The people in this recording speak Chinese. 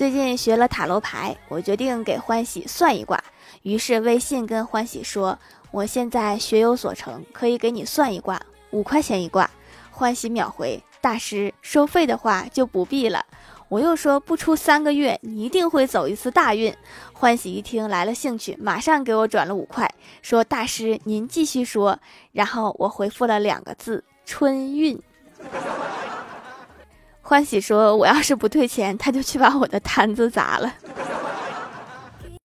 最近学了塔罗牌，我决定给欢喜算一卦。于是微信跟欢喜说：“我现在学有所成，可以给你算一卦，五块钱一卦。”欢喜秒回：“大师，收费的话就不必了。”我又说：“不出三个月，你一定会走一次大运。”欢喜一听来了兴趣，马上给我转了五块，说：“大师您继续说。”然后我回复了两个字：“春运。”欢喜说：“我要是不退钱，他就去把我的摊子砸了。”